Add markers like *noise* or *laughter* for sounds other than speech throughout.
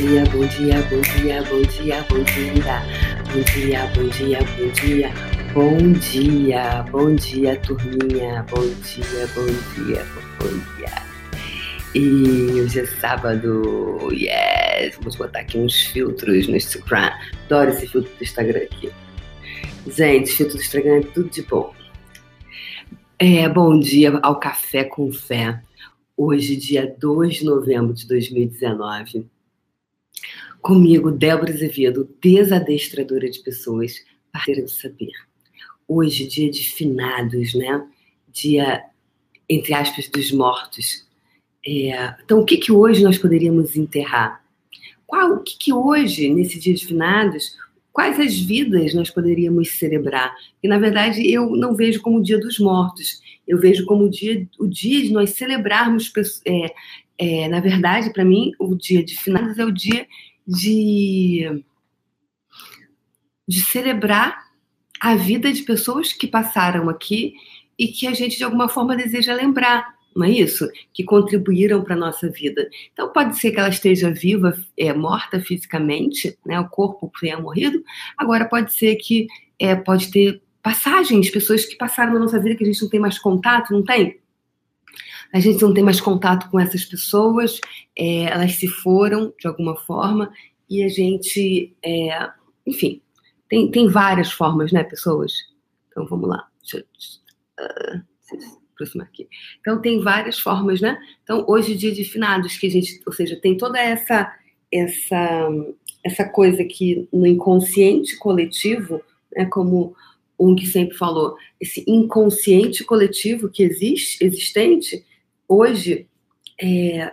dia, bom dia, bom dia, bom dia, bom dia. Bom dia, bom dia, bom dia. Bom dia, bom dia, turminha. Bom dia, bom dia, bom dia. E hoje é sábado, yes! Vamos botar aqui uns filtros no Instagram. Adoro esse filtro do Instagram aqui. Gente, filtro do Instagram é tudo de bom. É, bom dia ao Café com Fé. Hoje, dia 2 de novembro de 2019. Comigo, Débora Azevedo, desadestradora de pessoas, parceira do saber. Hoje, dia de finados, né? Dia, entre aspas, dos mortos. É, então, o que, que hoje nós poderíamos enterrar? Qual, o que, que hoje, nesse dia de finados, quais as vidas nós poderíamos celebrar? E na verdade eu não vejo como o Dia dos Mortos, eu vejo como o dia, o dia de nós celebrarmos. É, é, na verdade, para mim, o dia de finados é o dia de, de celebrar a vida de pessoas que passaram aqui e que a gente de alguma forma deseja lembrar não é isso? Que contribuíram para a nossa vida. Então, pode ser que ela esteja viva, é, morta fisicamente, né? o corpo tenha morrido, agora pode ser que é, pode ter passagens, pessoas que passaram na nossa vida que a gente não tem mais contato, não tem? A gente não tem mais contato com essas pessoas, é, elas se foram de alguma forma e a gente, é, enfim, tem, tem várias formas, né, pessoas? Então vamos lá. Deixa eu, uh, aproximar aqui. Então, tem várias formas, né? Então, hoje, dia de finados, que a gente, ou seja, tem toda essa, essa, essa coisa que no inconsciente coletivo, né, como um que sempre falou, esse inconsciente coletivo que existe, existente, hoje é,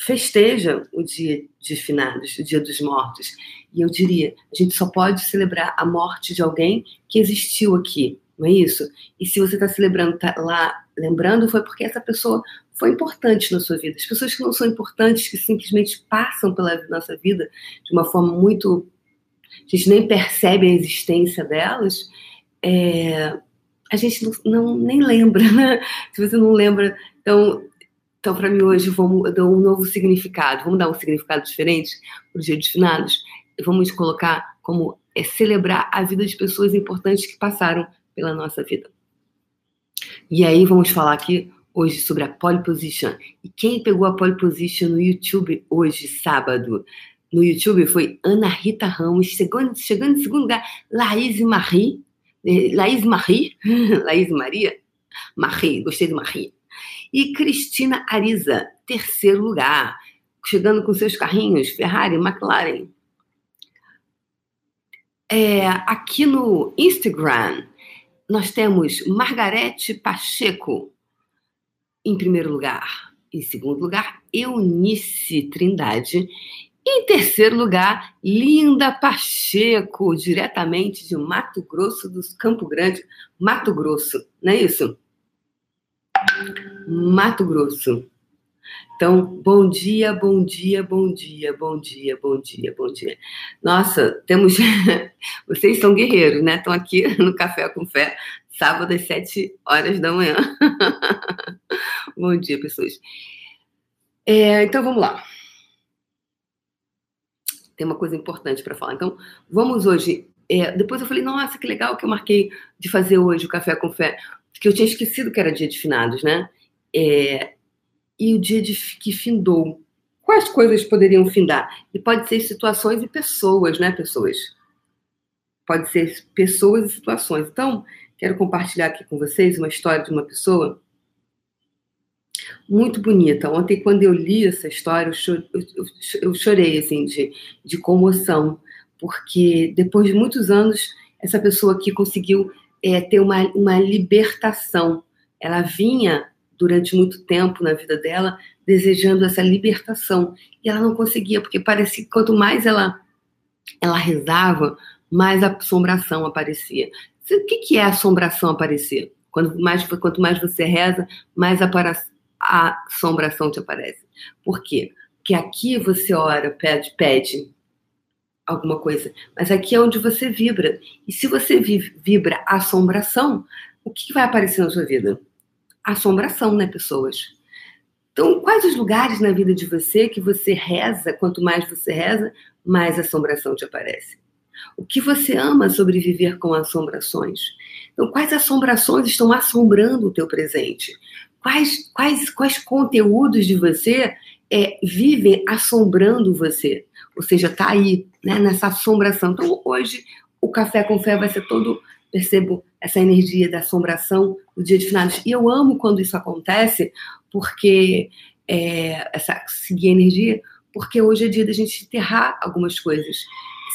festeja o dia de finados, o dia dos mortos. E eu diria, a gente só pode celebrar a morte de alguém que existiu aqui, não é isso? E se você está celebrando tá lá, lembrando, foi porque essa pessoa foi importante na sua vida. As pessoas que não são importantes, que simplesmente passam pela nossa vida de uma forma muito. A gente nem percebe a existência delas, é... a gente não, não, nem lembra, né? Se você não lembra. Então, então para mim, hoje, vamos dar um novo significado. Vamos dar um significado diferente para o Dia dos Finados. Vamos colocar como é celebrar a vida de pessoas importantes que passaram pela nossa vida. E aí vamos falar aqui hoje sobre a pole position. E quem pegou a pole position no YouTube hoje, sábado? No YouTube foi Ana Rita Ramos, chegando, chegando em segundo lugar, Laís Marie, eh, Laís Marie, *laughs* Laís Maria, Marie, gostei de Marie. E Cristina Ariza, terceiro lugar, chegando com seus carrinhos, Ferrari, McLaren. É, aqui no Instagram, nós temos Margarete Pacheco em primeiro lugar. Em segundo lugar, Eunice Trindade. Em terceiro lugar, Linda Pacheco, diretamente de Mato Grosso do Campo Grande, Mato Grosso, não é isso? Mato Grosso. Então, bom dia, bom dia, bom dia, bom dia, bom dia, bom dia. Nossa, temos. *laughs* Vocês são guerreiros, né? Estão aqui *laughs* no Café com Fé, sábado às 7 horas da manhã. *laughs* bom dia, pessoas. É, então, vamos lá. Tem uma coisa importante para falar. Então, vamos hoje. É, depois eu falei, nossa, que legal que eu marquei de fazer hoje o Café com Fé, porque eu tinha esquecido que era dia de finados, né? É, e o dia de, que findou. Quais coisas poderiam findar? E pode ser situações e pessoas, né, pessoas? Pode ser pessoas e situações. Então, quero compartilhar aqui com vocês uma história de uma pessoa muito bonita. Ontem, quando eu li essa história, eu, chorei, assim, de, de comoção, porque depois de muitos anos, essa pessoa aqui conseguiu é, ter uma, uma libertação. Ela vinha durante muito tempo na vida dela, desejando essa libertação. E ela não conseguia, porque parecia que quanto mais ela, ela rezava, mais a assombração aparecia. O que, que é assombração aparecer? Quando mais, quanto mais você reza, mais a, a assombração te aparece. Por quê? Porque aqui você ora, pede, pede alguma coisa, mas aqui é onde você vibra. E se você vibra assombração, o que vai aparecer na sua vida? assombração, né, pessoas? Então, quais os lugares na vida de você que você reza, quanto mais você reza, mais assombração te aparece? O que você ama sobre viver com assombrações? Então, quais assombrações estão assombrando o teu presente? Quais, quais, quais conteúdos de você é, vivem assombrando você? Ou seja, está aí, né, nessa assombração. Então, hoje, o Café com Fé vai ser todo, percebo, essa energia da assombração do dia de finados. E eu amo quando isso acontece, porque é, essa seguir a energia, porque hoje é dia da gente enterrar algumas coisas,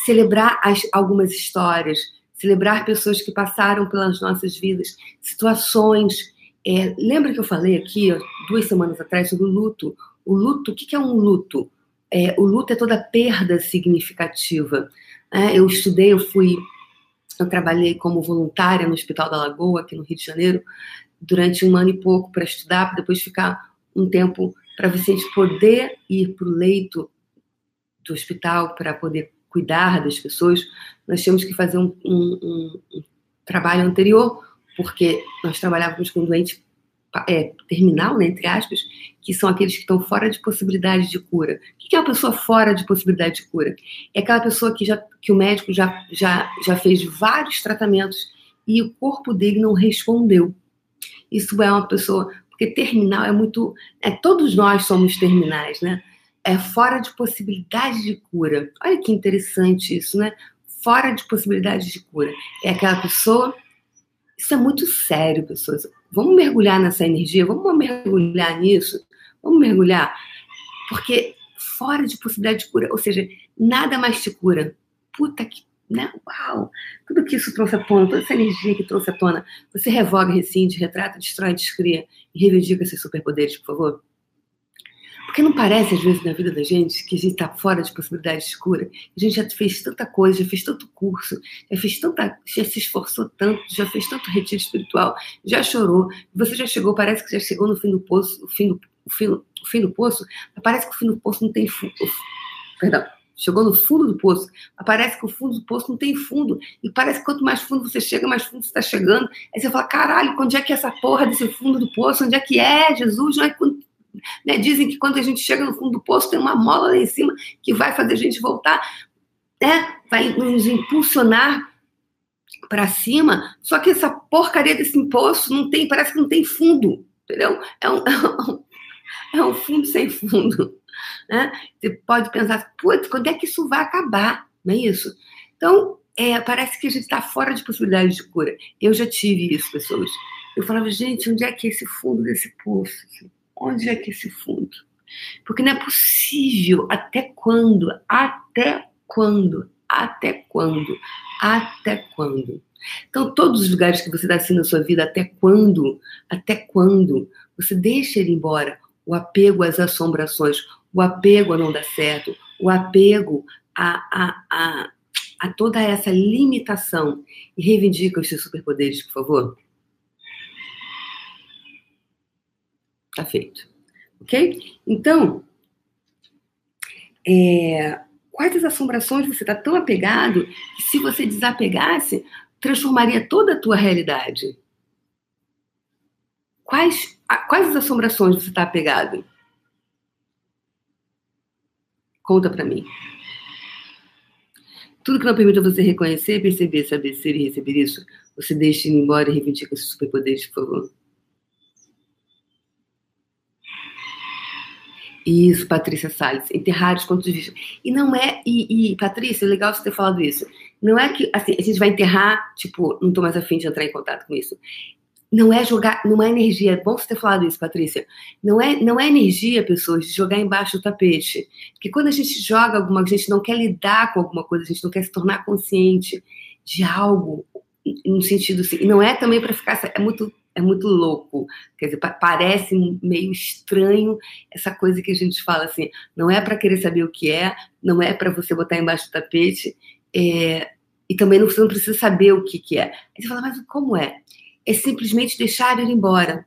celebrar as, algumas histórias, celebrar pessoas que passaram pelas nossas vidas, situações. É, lembra que eu falei aqui, ó, duas semanas atrás, sobre o luto? O luto, o que é um luto? É, o luto é toda perda significativa. É, eu estudei, eu fui, eu trabalhei como voluntária no Hospital da Lagoa, aqui no Rio de Janeiro, durante um ano e pouco para estudar, para depois ficar um tempo para você poder ir para o leito do hospital para poder cuidar das pessoas, nós tínhamos que fazer um, um, um trabalho anterior, porque nós trabalhávamos com doente é, terminal, né, entre aspas, que são aqueles que estão fora de possibilidade de cura. O que é uma pessoa fora de possibilidade de cura? É aquela pessoa que, já, que o médico já, já, já fez vários tratamentos e o corpo dele não respondeu. Isso é uma pessoa. Porque terminal é muito. É, todos nós somos terminais, né? é fora de possibilidade de cura. Olha que interessante isso, né? Fora de possibilidade de cura. É aquela pessoa. Isso é muito sério, pessoas. Vamos mergulhar nessa energia, vamos mergulhar nisso, vamos mergulhar. Porque fora de possibilidade de cura, ou seja, nada mais te cura. Puta que. Né? Uau! Tudo que isso trouxe à tona, toda essa energia que trouxe à tona, você revoga, rescinde, retrata, destrói, descria e reivindica esses superpoderes, por favor. Porque não parece, às vezes, na vida da gente, que a gente está fora de possibilidades de cura? A gente já fez tanta coisa, já fez tanto curso, já fez tanta, já se esforçou tanto, já fez tanto retiro espiritual, já chorou. Você já chegou, parece que já chegou no fim do poço, o fim do, o fim, o fim do poço, mas parece que o fim do poço não tem fundo. Perdão, chegou no fundo do poço, mas parece que o fundo do poço não tem fundo. E parece que quanto mais fundo você chega, mais fundo você está chegando. Aí você fala, caralho, onde é que é essa porra desse fundo do poço? Onde é que é, Jesus? Não é né? Dizem que quando a gente chega no fundo do poço, tem uma mola lá em cima que vai fazer a gente voltar, né? vai nos impulsionar para cima. Só que essa porcaria desse poço não tem, parece que não tem fundo, entendeu? É um, *laughs* é um *laughs* fundo sem fundo. Né? Você pode pensar, putz, quando é que isso vai acabar? Não é isso? Então, é, parece que a gente está fora de possibilidade de cura. Eu já tive isso, pessoas. Eu falava, gente, onde é que é esse fundo desse poço? Onde é que esse fundo? Porque não é possível. Até quando? Até quando? Até quando? Até quando? Então, todos os lugares que você está assim na sua vida, até quando? Até quando? Você deixa ele embora. O apego às assombrações, o apego a não dar certo, o apego a, a, a, a toda essa limitação. E reivindica os seus superpoderes, por favor. Tá feito. Ok? Então, é, quais as assombrações você está tão apegado que se você desapegasse, transformaria toda a tua realidade? Quais, quais as assombrações você está apegado? Conta para mim. Tudo que não permita você reconhecer, perceber, saber ser e receber isso, você deixa ir embora e reivindica esses superpoderes, por favor. Isso, Patrícia Salles, enterrar os pontos de vista. E não é, e, e Patrícia, é legal você ter falado isso. Não é que, assim, a gente vai enterrar, tipo, não tô mais afim de entrar em contato com isso. Não é jogar, não é energia. É bom você ter falado isso, Patrícia. Não é, não é energia, pessoas, de jogar embaixo do tapete. Porque quando a gente joga alguma coisa, a gente não quer lidar com alguma coisa, a gente não quer se tornar consciente de algo, no sentido assim. E não é também para ficar. É muito é muito louco. Quer dizer, parece meio estranho essa coisa que a gente fala assim, não é para querer saber o que é, não é para você botar embaixo do tapete, é, e também não, você não precisa saber o que, que é. Aí você fala, mas como é? É simplesmente deixar ele embora.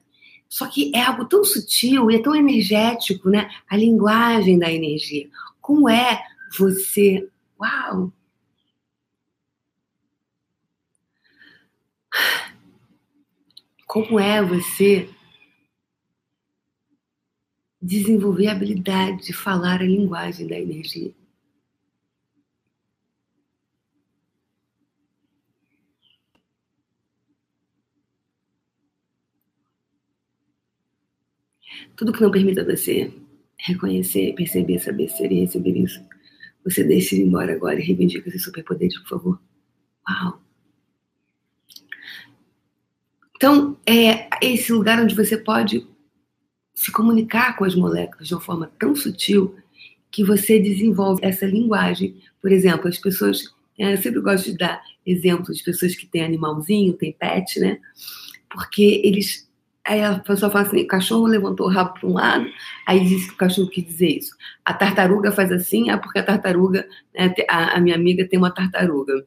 Só que é algo tão sutil e é tão energético, né? A linguagem da energia. Como é você. Uau! Como é você desenvolver a habilidade de falar a linguagem da energia. Tudo que não permita você reconhecer, perceber, saber ser e receber isso, você deixe ir embora agora e reivindica esses superpoderes, por favor. Uau! Então, é esse lugar onde você pode se comunicar com as moléculas de uma forma tão sutil que você desenvolve essa linguagem. Por exemplo, as pessoas. É, eu sempre gosto de dar exemplos de pessoas que têm animalzinho, têm pet, né? Porque eles Aí a pessoa fala assim: o cachorro levantou o rabo para um lado, aí diz que o cachorro quis dizer isso. A tartaruga faz assim, é porque a tartaruga, né, a, a, minha amiga tem uma tartaruga.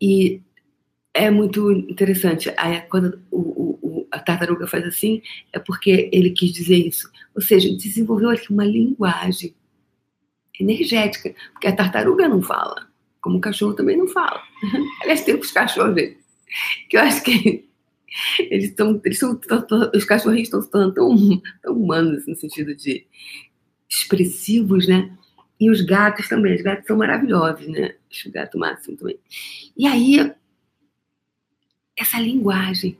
E é muito interessante. Aí quando o, o, a tartaruga faz assim, é porque ele quis dizer isso. Ou seja, desenvolveu aqui uma linguagem energética, porque a tartaruga não fala, como o cachorro também não fala. *laughs* Aliás, tem os cachorros que eu acho que eles estão, eles são, os cachorrinhos estão tão, tão, tão humanos no sentido de expressivos, né? E os gatos também, os gatos são maravilhosos, né? Acho o gato máximo também. E aí, essa linguagem.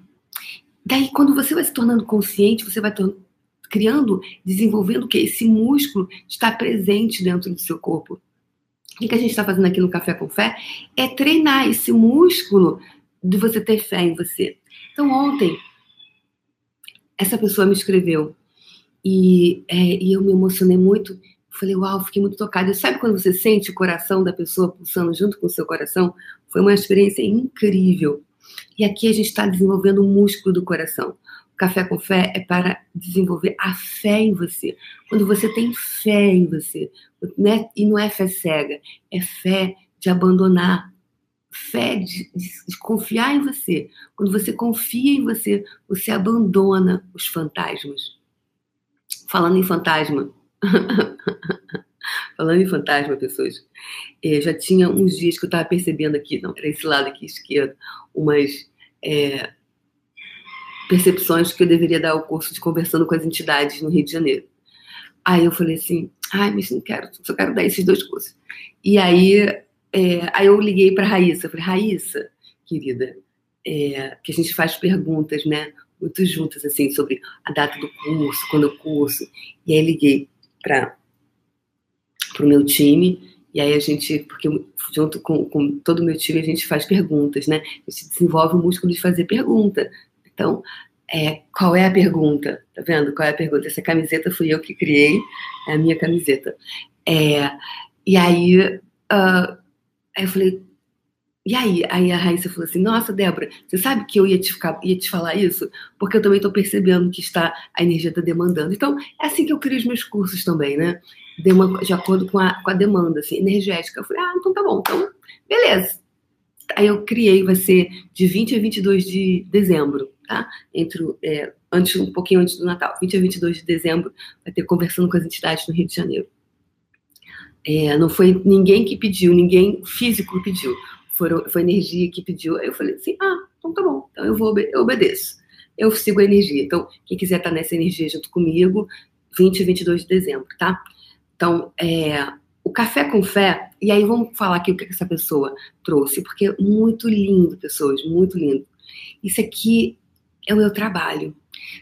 Daí, quando você vai se tornando consciente, você vai criando, desenvolvendo o que? Esse músculo está presente dentro do seu corpo. O que a gente está fazendo aqui no Café com Fé é treinar esse músculo de você ter fé em você. Então, ontem, essa pessoa me escreveu e, é, e eu me emocionei muito. Falei, uau, fiquei muito tocada. Sabe quando você sente o coração da pessoa pulsando junto com o seu coração? Foi uma experiência incrível. E aqui a gente está desenvolvendo o músculo do coração. O Café com Fé é para desenvolver a fé em você. Quando você tem fé em você, né? e não é fé cega, é fé de abandonar fé, de, de, confiar em você. Quando você confia em você, você abandona os fantasmas. Falando em fantasma. *laughs* Falando em fantasma, pessoas. É, já tinha uns dias que eu estava percebendo aqui, não, para esse lado aqui esquerdo, umas é, percepções que eu deveria dar ao curso de conversando com as entidades no Rio de Janeiro. Aí eu falei assim, ai, mas não quero, só quero dar esses dois cursos. E aí é, aí eu liguei para Raíssa, falei, Raíssa, querida, é, que a gente faz perguntas, né, muito juntas, assim, sobre a data do curso, quando o curso. E aí liguei para o meu time, e aí a gente, porque junto com, com todo o meu time, a gente faz perguntas, né? A gente desenvolve o músculo de fazer pergunta. Então, é, qual é a pergunta? Tá vendo? Qual é a pergunta? Essa camiseta fui eu que criei, é a minha camiseta. É, e aí, uh, Aí eu falei, e aí? Aí a Raíssa falou assim: Nossa, Débora, você sabe que eu ia te, ficar, ia te falar isso? Porque eu também estou percebendo que está a energia está demandando. Então, é assim que eu crio os meus cursos também, né? De, uma, de acordo com a, com a demanda, assim, energética. Eu falei: Ah, então tá bom, então, beleza. Aí eu criei, vai ser de 20 a 22 de dezembro, tá? Entre, é, antes, um pouquinho antes do Natal. 20 a 22 de dezembro, vai ter conversando com as entidades no Rio de Janeiro. É, não foi ninguém que pediu, ninguém físico pediu. Foram, foi energia que pediu. Aí eu falei assim: ah, então tá bom, então eu vou eu obedeço. Eu sigo a energia. Então, quem quiser estar nessa energia junto comigo, 20 e 22 de dezembro, tá? Então, é, o café com fé, e aí vamos falar aqui o que essa pessoa trouxe, porque é muito lindo, pessoas, muito lindo. Isso aqui é o meu trabalho.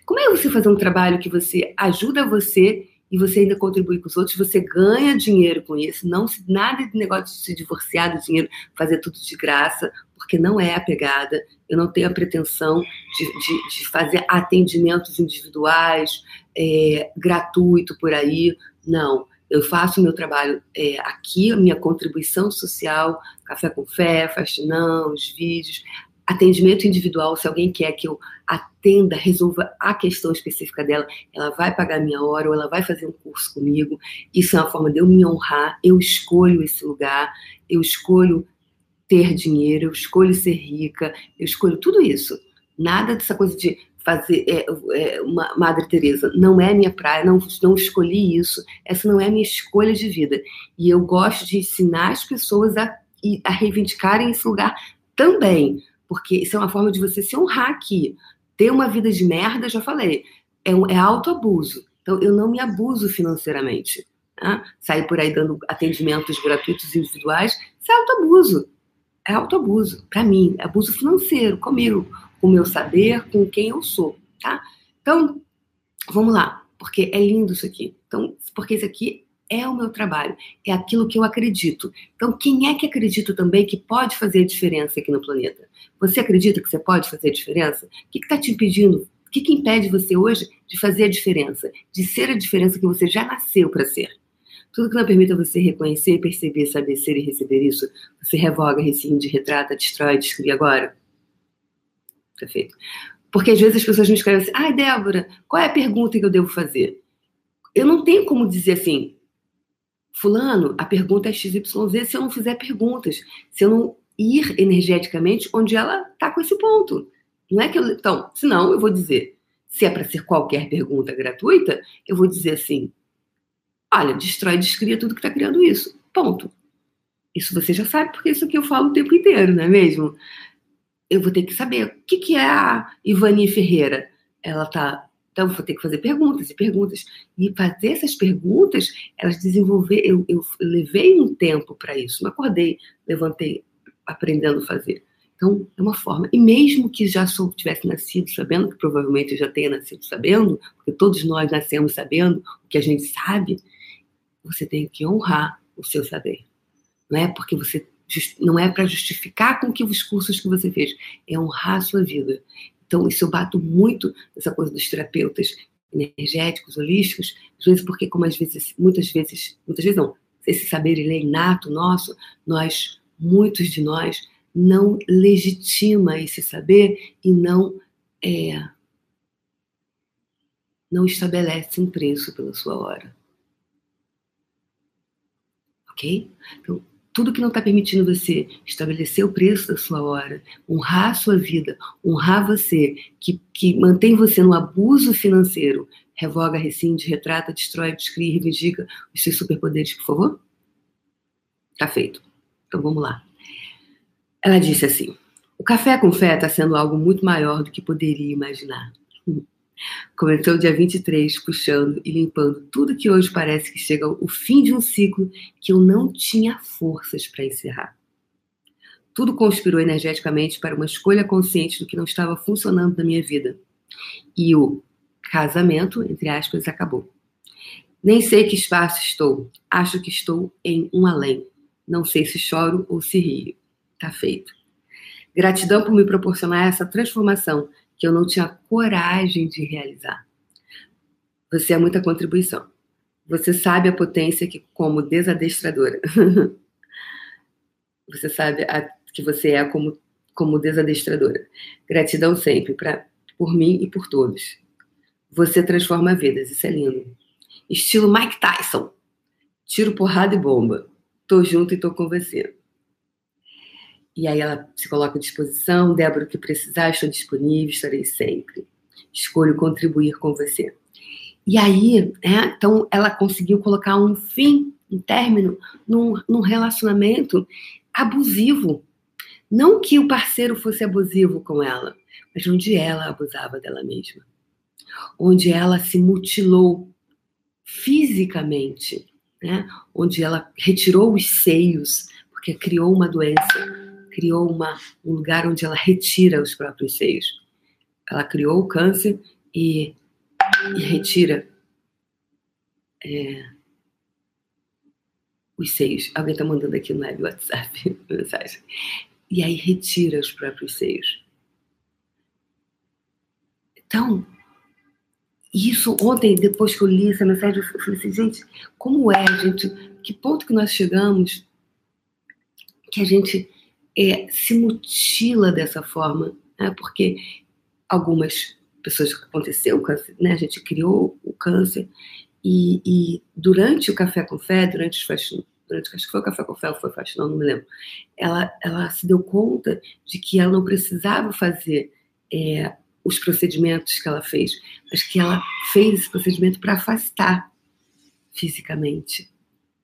Como é você fazer um trabalho que você ajuda você e você ainda contribui com os outros, você ganha dinheiro com isso. Não nada de negócio de se divorciar do dinheiro, fazer tudo de graça, porque não é a pegada. Eu não tenho a pretensão de, de, de fazer atendimentos individuais, é, gratuito por aí. Não. Eu faço o meu trabalho é, aqui, a minha contribuição social, café com fé, faxinão, os vídeos, atendimento individual, se alguém quer que eu atenda, resolva a questão específica dela, ela vai pagar minha hora ou ela vai fazer um curso comigo. Isso é uma forma de eu me honrar. Eu escolho esse lugar, eu escolho ter dinheiro, eu escolho ser rica, eu escolho tudo isso. Nada dessa coisa de fazer é, é, uma Madre Teresa não é minha praia, não, não escolhi isso. Essa não é minha escolha de vida. E eu gosto de ensinar as pessoas a, a reivindicarem esse lugar também porque isso é uma forma de você se honrar aqui. Ter uma vida de merda, já falei, é, um, é autoabuso. Então, eu não me abuso financeiramente. Tá? Sair por aí dando atendimentos gratuitos individuais, isso é autoabuso. É autoabuso, para mim, é abuso financeiro, comigo, com o meu saber, com quem eu sou, tá? Então, vamos lá, porque é lindo isso aqui. Então, porque isso aqui é o meu trabalho, é aquilo que eu acredito. Então, quem é que acredita também que pode fazer a diferença aqui no planeta? Você acredita que você pode fazer a diferença? O que está te impedindo? O que, que impede você hoje de fazer a diferença? De ser a diferença que você já nasceu para ser? Tudo que não permita você reconhecer, perceber, saber ser e receber isso, você revoga, rescinde, retrata, destrói, descreve agora. Perfeito. Porque às vezes as pessoas me escrevem assim: ai, Débora, qual é a pergunta que eu devo fazer? Eu não tenho como dizer assim, Fulano, a pergunta é XYZ se eu não fizer perguntas, se eu não ir energeticamente onde ela está com esse ponto. Não é que eu. Então, senão eu vou dizer, se é para ser qualquer pergunta gratuita, eu vou dizer assim: Olha, destrói e descria tudo que está criando isso. Ponto. Isso você já sabe, porque isso aqui eu falo o tempo inteiro, não é mesmo? Eu vou ter que saber o que, que é a Ivani Ferreira. Ela tá. Então, vou ter que fazer perguntas e perguntas. E fazer essas perguntas, elas desenvolver. Eu, eu levei um tempo para isso. Não acordei, levantei, aprendendo a fazer. Então, é uma forma. E mesmo que já sou, tivesse nascido sabendo, que provavelmente eu já tenha nascido sabendo, porque todos nós nascemos sabendo o que a gente sabe, você tem que honrar o seu saber. Não é porque você não é para justificar com que os cursos que você fez, é honrar a sua vida. Então, isso eu bato muito nessa coisa dos terapeutas energéticos, holísticos, às vezes porque como às vezes, muitas vezes, muitas vezes não, esse saber ele é inato nosso, nós, muitos de nós, não legitima esse saber e não é, não estabelece um preço pela sua hora ok? Então, tudo que não está permitindo você estabelecer o preço da sua hora, honrar a sua vida, honrar você, que, que mantém você no abuso financeiro, revoga, rescinde, retrata, destrói, descreve, reivindica os seus superpoderes, por favor? Tá feito. Então vamos lá. Ela disse assim: o café com fé está sendo algo muito maior do que poderia imaginar. Comentou dia 23, puxando e limpando tudo que hoje parece que chega ao fim de um ciclo que eu não tinha forças para encerrar. Tudo conspirou energeticamente para uma escolha consciente do que não estava funcionando na minha vida. E o casamento, entre aspas, acabou. Nem sei que espaço estou. Acho que estou em um além. Não sei se choro ou se rio. Tá feito. Gratidão por me proporcionar essa transformação que eu não tinha coragem de realizar. Você é muita contribuição. Você sabe a potência que, como desadestradora, *laughs* você sabe a, que você é como, como desadestradora. Gratidão sempre pra, por mim e por todos. Você transforma vidas, isso é lindo. Estilo Mike Tyson. Tiro, porrada e bomba. Tô junto e tô com você. E aí ela se coloca à disposição, Débora, o que precisar, estou disponível, estarei sempre. Escolho contribuir com você. E aí, né, então ela conseguiu colocar um fim, um término, num, num relacionamento abusivo. Não que o parceiro fosse abusivo com ela, mas onde ela abusava dela mesma. Onde ela se mutilou fisicamente, né? onde ela retirou os seios, porque criou uma doença criou uma, um lugar onde ela retira os próprios seios. Ela criou o câncer e, e retira é, os seios. Alguém está mandando aqui no web WhatsApp *laughs* mensagem. E aí retira os próprios seios. Então, isso ontem, depois que eu li essa mensagem, eu falei assim, gente, como é, gente? Que ponto que nós chegamos que a gente é, se mutila dessa forma, né? porque algumas pessoas aconteceu o câncer, né? a gente criou o câncer, e, e durante o café com fé, durante os faxinão, durante acho que foi o café com fé ou foi faxinão, não me lembro, ela, ela se deu conta de que ela não precisava fazer é, os procedimentos que ela fez, mas que ela fez esse procedimento para afastar fisicamente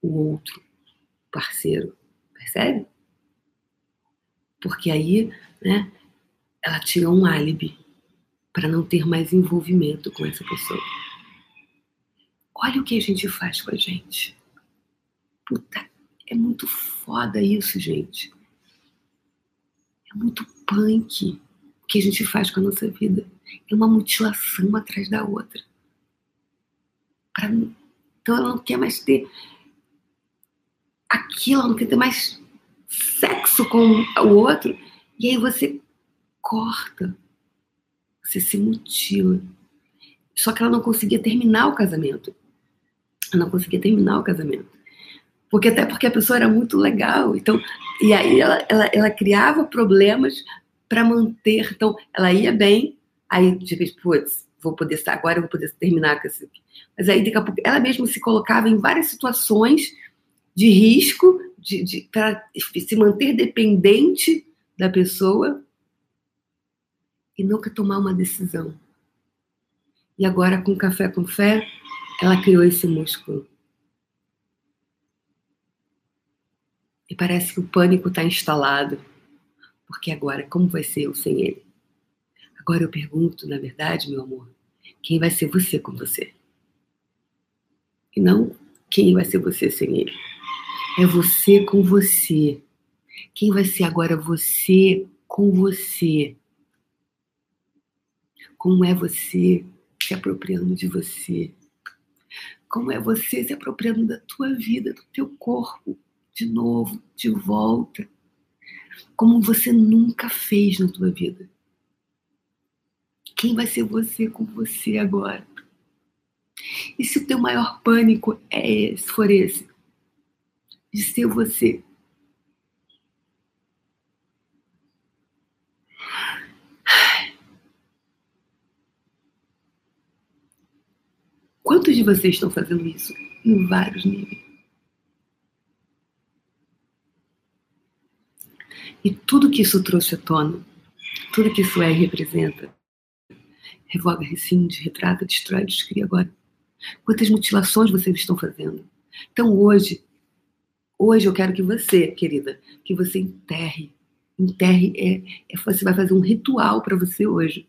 o outro parceiro, percebe? Porque aí né, ela tinha um álibi para não ter mais envolvimento com essa pessoa. Olha o que a gente faz com a gente. Puta, é muito foda isso, gente. É muito punk o que a gente faz com a nossa vida. É uma mutilação atrás da outra. Pra... Então ela não quer mais ter aquilo, ela não quer ter mais sexo com o outro. E aí você corta, você se mutila. Só que ela não conseguia terminar o casamento. Ela não conseguia terminar o casamento. Porque até porque a pessoa era muito legal. Então, e aí ela, ela, ela criava problemas para manter. Então, ela ia bem, aí de repente, putz, vou poder estar agora, eu vou poder terminar com isso. Mas aí daqui a pouco ela mesma se colocava em várias situações de risco de, de para se manter dependente da pessoa e nunca tomar uma decisão. E agora, com café com fé, ela criou esse músculo. E parece que o pânico está instalado. Porque agora, como vai ser eu sem ele? Agora eu pergunto, na verdade, meu amor, quem vai ser você com você? E não quem vai ser você sem ele. É você com você. Quem vai ser agora você com você? Como é você se apropriando de você? Como é você se apropriando da tua vida, do teu corpo, de novo, de volta? Como você nunca fez na tua vida. Quem vai ser você com você agora? E se o teu maior pânico é esse, for esse, de ser você. Quantos de vocês estão fazendo isso em vários níveis? E tudo que isso trouxe à tona, tudo que isso é e representa, revoga, rescinde, retrata, destrói, descria agora. Quantas mutilações vocês estão fazendo? Então hoje, Hoje eu quero que você, querida, que você enterre. Enterre, é, é você vai fazer um ritual para você hoje.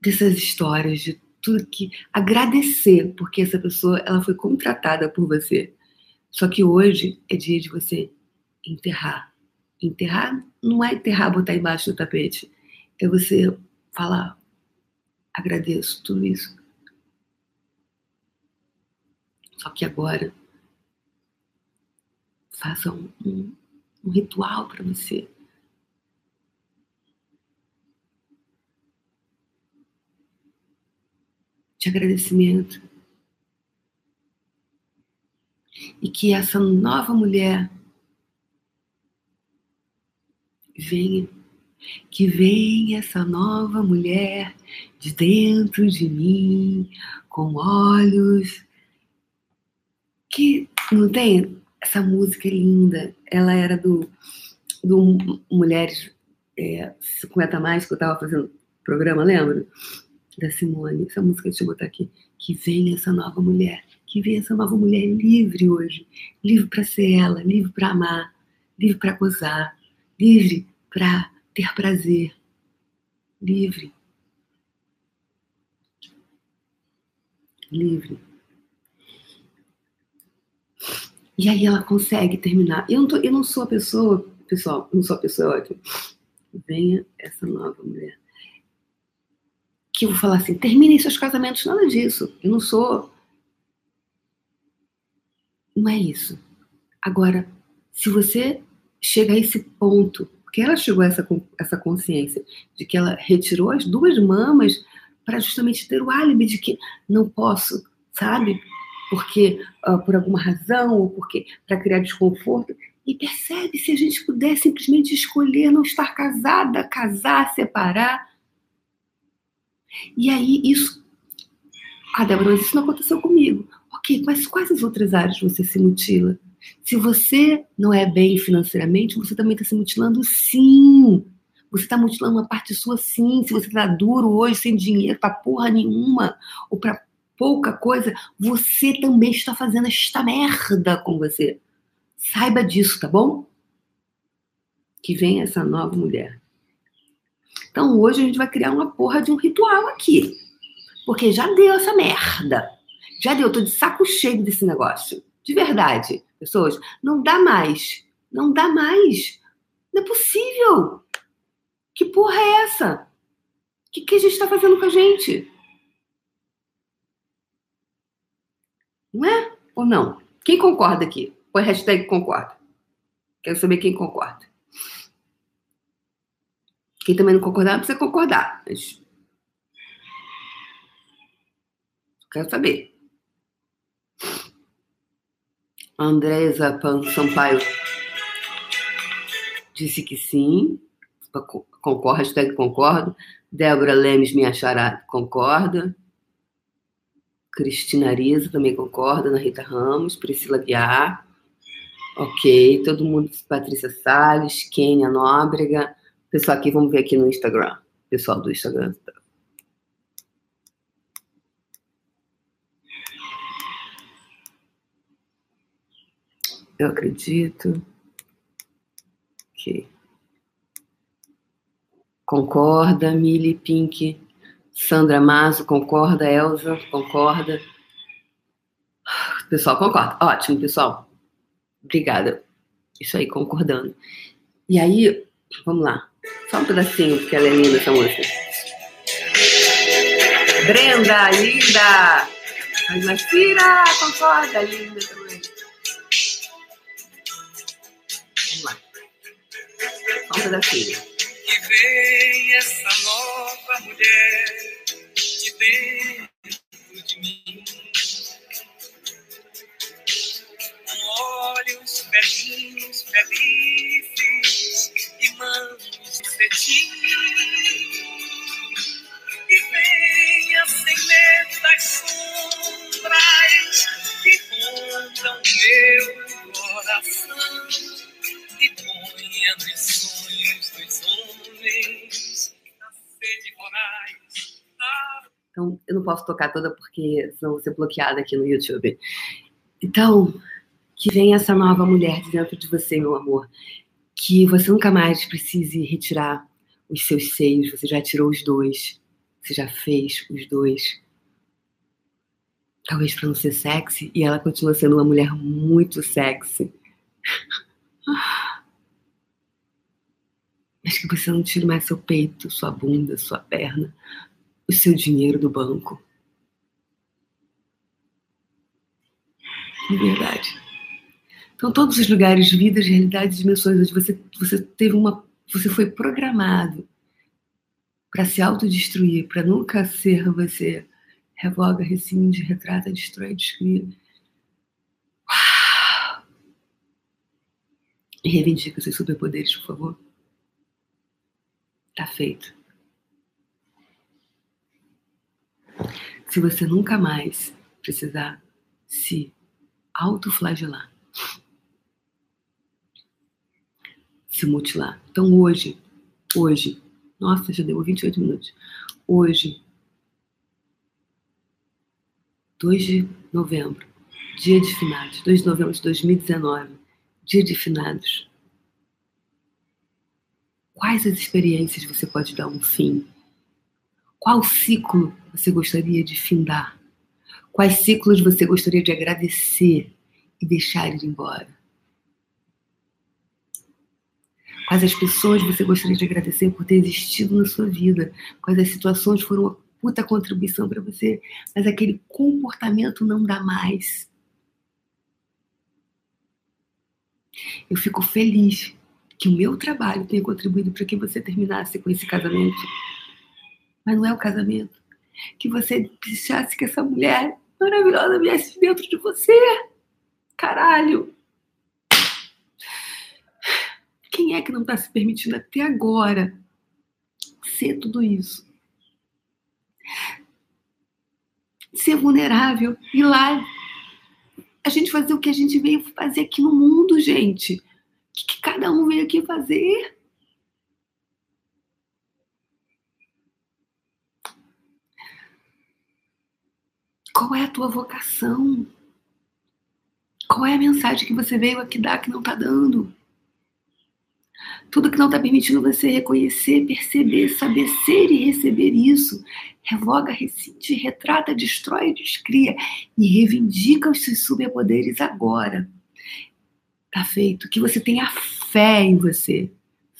Dessas histórias, de tudo que. Agradecer, porque essa pessoa ela foi contratada por você. Só que hoje é dia de você enterrar. Enterrar não é enterrar, botar embaixo do tapete. É você falar, agradeço tudo isso. Só que agora Faça um, um, um ritual para você. De agradecimento. E que essa nova mulher venha, que venha essa nova mulher de dentro de mim, com olhos que não tem essa música é linda. Ela era do, do Mulheres é, 50 Mais, que eu estava fazendo programa, lembra? Da Simone. Essa música, deixa eu botar aqui. Que venha essa nova mulher. Que venha essa nova mulher livre hoje. Livre para ser ela, livre para amar, livre para gozar, livre para ter prazer. Livre. Livre. E aí ela consegue terminar. Eu não, tô, eu não sou a pessoa, pessoal, não sou a pessoa que venha essa nova mulher. Que eu vou falar assim, terminem seus casamentos, nada disso. Eu não sou. Não é isso. Agora, se você chega a esse ponto, porque ela chegou a essa, essa consciência de que ela retirou as duas mamas para justamente ter o álibi de que não posso, sabe? Porque uh, por alguma razão ou porque para criar desconforto. E percebe se a gente puder simplesmente escolher não estar casada, casar, separar. E aí isso. Ah, Débora, mas isso não aconteceu comigo. Ok, mas quais as outras áreas você se mutila? Se você não é bem financeiramente, você também está se mutilando sim. Você está mutilando uma parte sua sim. Se você está duro hoje, sem dinheiro para porra nenhuma, ou para pouca coisa, você também está fazendo esta merda com você. Saiba disso, tá bom? Que vem essa nova mulher. Então hoje a gente vai criar uma porra de um ritual aqui. Porque já deu essa merda. Já deu, eu tô de saco cheio desse negócio. De verdade, pessoas, não dá mais. Não dá mais. Não é possível. Que porra é essa? O que, que a gente está fazendo com a gente? Não é? Ou não? Quem concorda aqui? Põe hashtag concorda. Quero saber quem concorda. Quem também não concordar, não precisa concordar. Mas... Quero saber. Andresa Pan Sampaio disse que sim. Concordo, hashtag concordo. Débora Lemes, minha chará, concorda. Cristina Ariza também concorda. Ana Rita Ramos. Priscila Guiar. Ok. Todo mundo. Patrícia Salles. Kênia Nóbrega. Pessoal aqui, vamos ver aqui no Instagram. Pessoal do Instagram. Eu acredito que concorda, Mili Pink, Sandra Mazo, concorda, Elza, concorda. Pessoal, concorda. Ótimo, pessoal. Obrigada. Isso aí, concordando. E aí, vamos lá. Só um pedacinho, porque ela é linda essa música. Brenda, linda! Mas Tira, concorda, linda também. Vamos lá. Só um pedacinho. Vem essa nova mulher de dentro de mim. Com olhos pelinhos felizes e mãos de cetim. E venha sem medo das sombras que rondam meu coração eu não posso tocar toda porque senão vou ser bloqueada aqui no YouTube. Então, que venha essa nova mulher de dentro de você, meu amor. Que você nunca mais precise retirar os seus seios. Você já tirou os dois. Você já fez os dois. Talvez para não ser sexy. E ela continua sendo uma mulher muito sexy. Mas que você não tire mais seu peito, sua bunda, sua perna, o seu dinheiro do banco. De verdade. Então, todos os lugares, vidas, realidades, dimensões onde você, você teve uma. Você foi programado para se autodestruir, para nunca ser você. Revoga, rescinde, retrata, destrói, descria. E reivindica seus superpoderes, por favor. Tá feito. Se você nunca mais precisar se autoflagelar, se mutilar. Então hoje, hoje, nossa, já deu 28 minutos. Hoje, 2 de novembro, dia de finados, 2 de novembro de 2019, dia de finados. Quais as experiências você pode dar um fim? Qual ciclo você gostaria de findar? Quais ciclos você gostaria de agradecer e deixar ir embora? Quais as pessoas você gostaria de agradecer por ter existido na sua vida? Quais as situações foram uma puta contribuição para você, mas aquele comportamento não dá mais. Eu fico feliz que o meu trabalho tenha contribuído para que você terminasse com esse casamento. Mas não é o casamento. Que você deixasse que essa mulher maravilhosa viesse dentro de você. Caralho! Quem é que não está se permitindo até agora ser tudo isso? Ser vulnerável, ir lá, a gente fazer o que a gente veio fazer aqui no mundo, gente. O que, que cada um veio aqui fazer? Qual é a tua vocação? Qual é a mensagem que você veio aqui dar que não está dando? Tudo que não está permitindo você reconhecer, perceber, saber ser e receber isso. Revoga, rescinde, retrata, destrói, descria e reivindica os seus superpoderes agora. Tá feito. Que você tenha fé em você.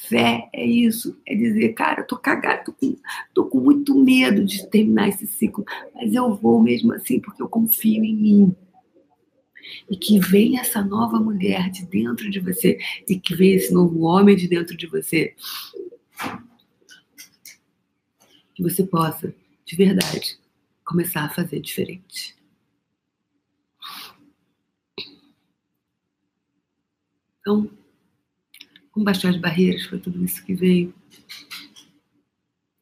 Fé é isso, é dizer, cara, eu tô cagado, tô com, tô com muito medo de terminar esse ciclo, mas eu vou mesmo assim porque eu confio em mim e que venha essa nova mulher de dentro de você e que venha esse novo homem de dentro de você. Que você possa, de verdade, começar a fazer diferente. Então, como baixar as barreiras para tudo isso que veio?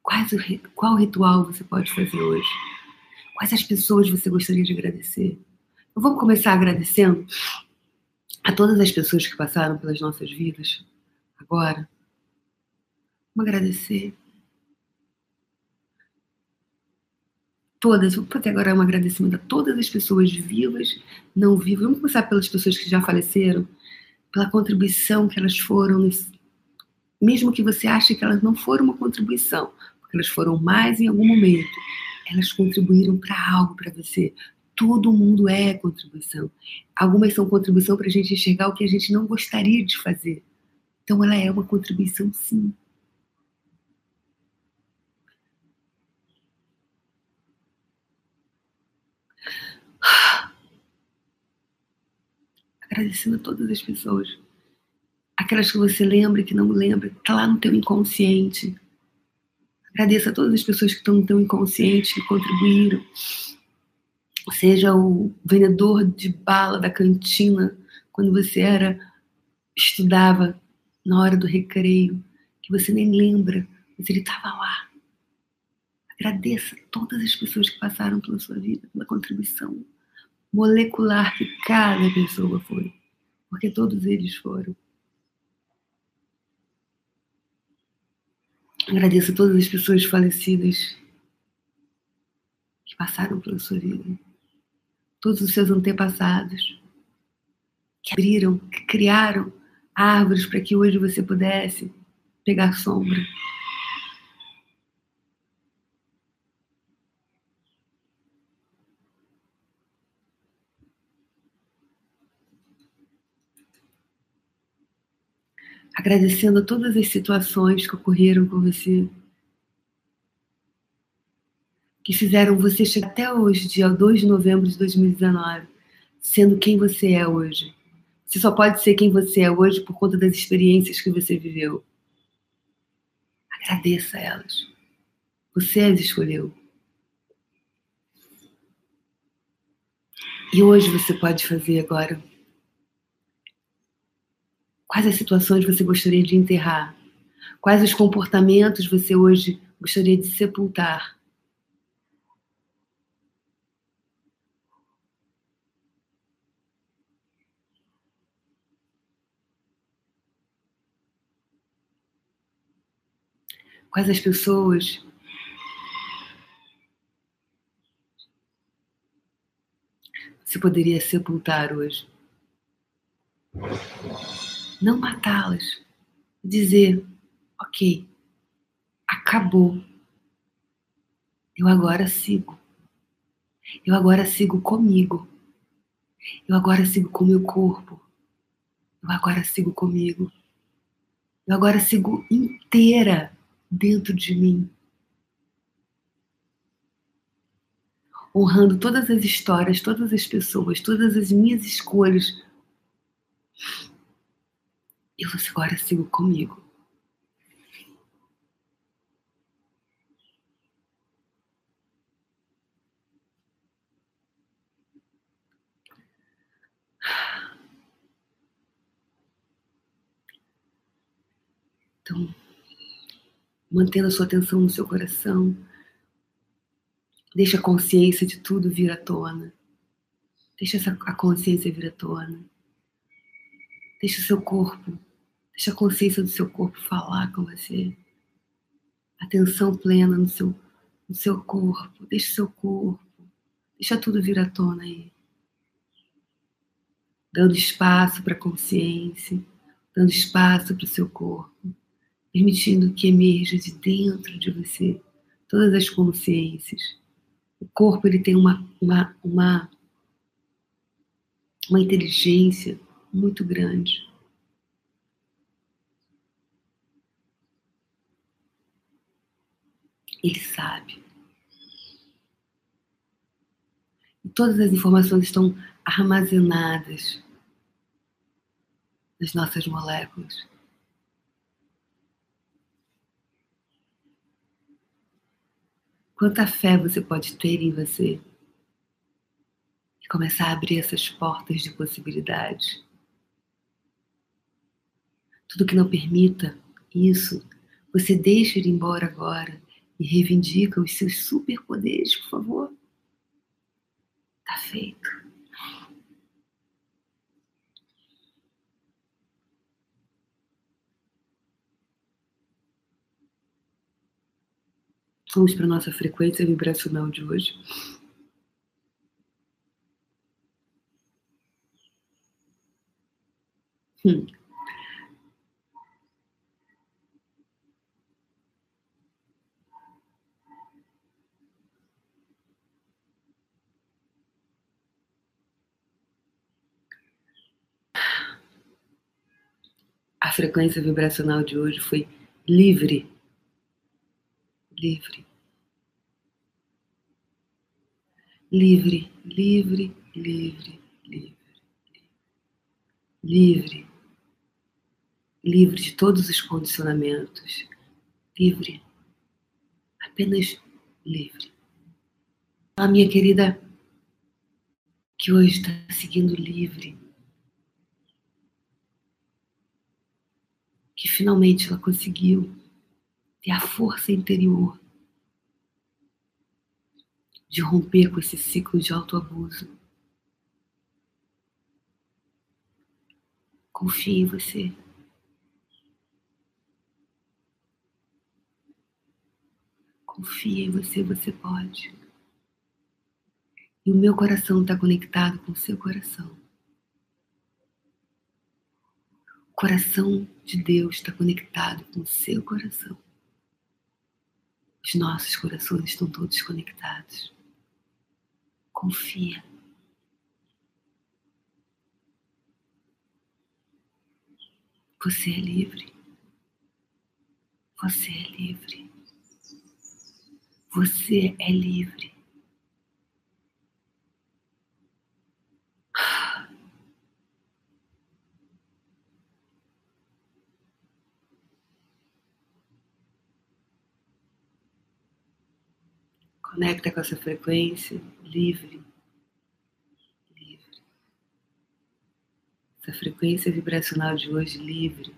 Quais o, qual ritual você pode fazer hoje? Quais as pessoas você gostaria de agradecer? Vamos começar agradecendo a todas as pessoas que passaram pelas nossas vidas agora. Vamos agradecer. Todas, vou fazer agora um agradecimento a todas as pessoas vivas, não vivas. Vamos começar pelas pessoas que já faleceram, pela contribuição que elas foram, mesmo que você ache que elas não foram uma contribuição, porque elas foram mais em algum momento, elas contribuíram para algo para você, todo mundo é contribuição. Algumas são contribuição para a gente enxergar o que a gente não gostaria de fazer. Então, ela é uma contribuição, sim. Agradecendo a todas as pessoas. Aquelas que você lembra e que não lembra, que está lá no teu inconsciente. Agradeça a todas as pessoas que estão no teu inconsciente, que contribuíram seja o vendedor de bala da cantina quando você era estudava na hora do recreio, que você nem lembra, mas ele estava lá. Agradeça todas as pessoas que passaram pela sua vida, pela contribuição molecular que cada pessoa foi, porque todos eles foram. Agradeça todas as pessoas falecidas que passaram pela sua vida todos os seus antepassados, que abriram, que criaram árvores para que hoje você pudesse pegar sombra. Agradecendo todas as situações que ocorreram com você que fizeram você chegar até hoje, dia 2 de novembro de 2019, sendo quem você é hoje. Você só pode ser quem você é hoje por conta das experiências que você viveu. Agradeça elas. Você as escolheu. E hoje você pode fazer agora. Quais as situações você gostaria de enterrar? Quais os comportamentos você hoje gostaria de sepultar? Quais as pessoas você poderia sepultar hoje? Não matá-las. Dizer, ok, acabou. Eu agora sigo. Eu agora sigo comigo. Eu agora sigo com meu corpo. Eu agora sigo comigo. Eu agora sigo inteira dentro de mim. Honrando todas as histórias, todas as pessoas, todas as minhas escolhas. E você agora sigo comigo. Então, mantendo a sua atenção no seu coração. Deixa a consciência de tudo vir à tona. Deixa essa, a consciência vir à tona. Deixa o seu corpo, deixa a consciência do seu corpo falar com você. Atenção plena no seu, no seu corpo. Deixa o seu corpo. Deixa tudo vir à tona aí. Dando espaço para a consciência, dando espaço para o seu corpo, permitindo que emerja de dentro de você todas as consciências. O corpo ele tem uma, uma, uma, uma inteligência muito grande. Ele sabe. E todas as informações estão armazenadas nas nossas moléculas. Quanta fé você pode ter em você e começar a abrir essas portas de possibilidades. Tudo que não permita isso, você deixa ir embora agora e reivindica os seus superpoderes, por favor. Tá feito. Vamos para a nossa frequência vibracional de hoje. Hum. A frequência vibracional de hoje foi livre livre. Livre, livre, livre, livre. Livre. Livre de todos os condicionamentos. Livre. Apenas livre. A minha querida, que hoje está seguindo livre. Que finalmente ela conseguiu ter a força interior de romper com esse ciclo de autoabuso. Confie em você. Confie em você, você pode. E o meu coração está conectado com o seu coração. O coração de Deus está conectado com o seu coração. Os nossos corações estão todos conectados. Confia. Você é livre. Você é livre. Você é livre. Conecta com essa frequência livre. Livre. Essa frequência vibracional de hoje livre.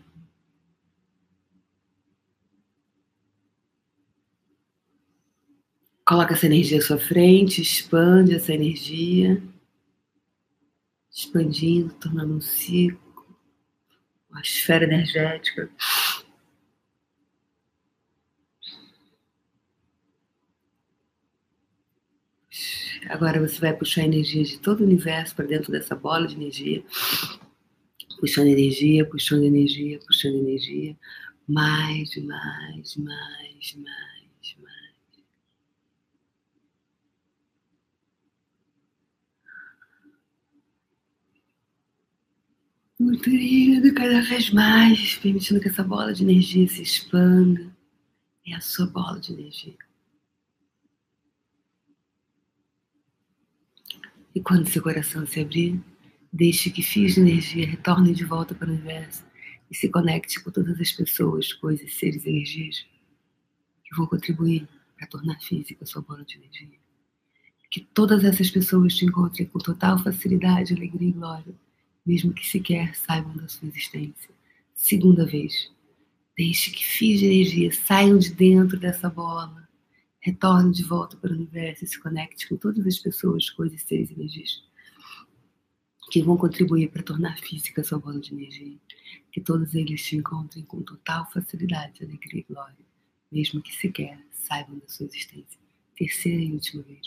Coloca essa energia à sua frente, expande essa energia, expandindo, tornando um ciclo, uma esfera energética. Agora você vai puxar energia de todo o universo para dentro dessa bola de energia. Puxando energia, puxando energia, puxando energia. Mais, mais, mais, mais, mais. Nutrindo cada vez mais, permitindo que essa bola de energia se expanda. É a sua bola de energia. E quando seu coração se abrir, deixe que fios de energia retornem de volta para o universo e se conecte com todas as pessoas, coisas, seres e energias que vão contribuir para tornar física a sua bola de energia. Que todas essas pessoas te encontrem com total facilidade, alegria e glória, mesmo que sequer saibam da sua existência. Segunda vez, deixe que fios de energia saiam de dentro dessa bola retorne de volta para o universo e se conecte com todas as pessoas, coisas, seres e energias que vão contribuir para tornar física a sua bola de energia. Que todos eles te encontrem com total facilidade, alegria e glória, mesmo que sequer saibam da sua existência. Terceira e última vez.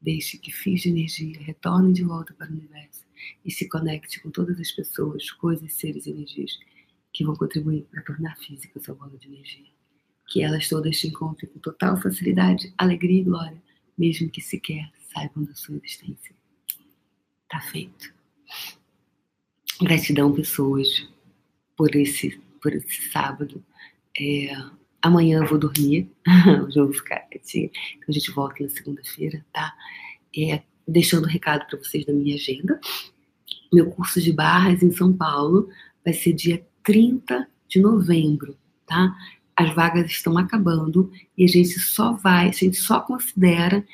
Deixe que fios de energia retornem de volta para o universo e se conecte com todas as pessoas, coisas, seres e energias que vão contribuir para tornar física a sua bola de energia. Que elas todas te encontrem com total facilidade, alegria e glória, mesmo que sequer saibam da sua existência. Tá feito. Gratidão, pessoas, por esse, por esse sábado. É, amanhã eu vou dormir, *laughs* hoje vou ficar quietinha, então a gente volta na segunda-feira, tá? É, deixando um recado para vocês da minha agenda. Meu curso de barras em São Paulo vai ser dia 30 de novembro, tá? As vagas estão acabando e a gente só vai, a gente só considera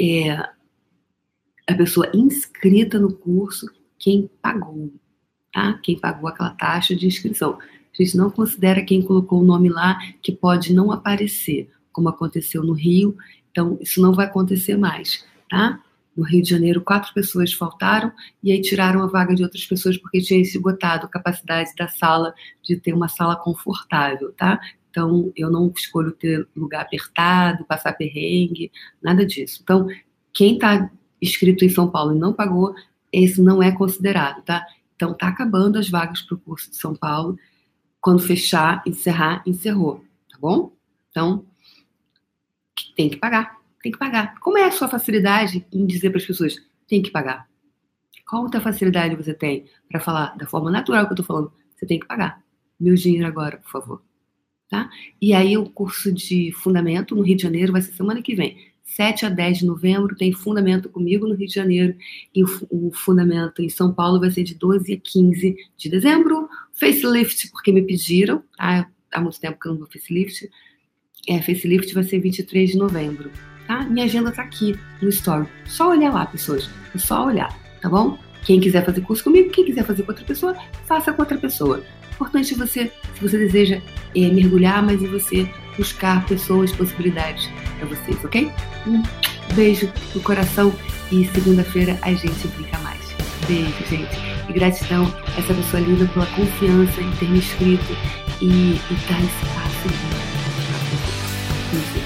é, a pessoa inscrita no curso quem pagou, tá? Quem pagou aquela taxa de inscrição. A gente não considera quem colocou o nome lá que pode não aparecer, como aconteceu no Rio. Então, isso não vai acontecer mais, tá? No Rio de Janeiro, quatro pessoas faltaram e aí tiraram a vaga de outras pessoas porque tinha esgotado a capacidade da sala de ter uma sala confortável, tá? Então, eu não escolho ter lugar apertado, passar perrengue, nada disso. Então, quem está inscrito em São Paulo e não pagou, esse não é considerado, tá? Então, tá acabando as vagas para o curso de São Paulo. Quando fechar, encerrar, encerrou, tá bom? Então, tem que pagar tem que pagar. Como é a sua facilidade em dizer para as pessoas, tem que pagar? Qual outra facilidade você tem para falar da forma natural que eu estou falando? Você tem que pagar. Meu dinheiro agora, por favor. Tá? E aí o curso de fundamento no Rio de Janeiro vai ser semana que vem. 7 a 10 de novembro tem fundamento comigo no Rio de Janeiro e o, fundamento em São Paulo vai ser de 12 a 15 de dezembro. Facelift, porque me pediram, tá? Há muito tempo que eu não vou facelift. É, facelift vai ser 23 de novembro tá? Minha agenda tá aqui no Story. Só olhar lá, pessoas. É só olhar, tá bom? Quem quiser fazer curso comigo, quem quiser fazer com outra pessoa, faça com outra pessoa. Importante você, se você deseja é, mergulhar, mas e você buscar pessoas, possibilidades para vocês, ok? Um beijo no coração e segunda-feira a gente brinca mais. Beijo, gente. E gratidão a essa pessoa linda pela confiança em ter me inscrito e, e dar esse passo. Muito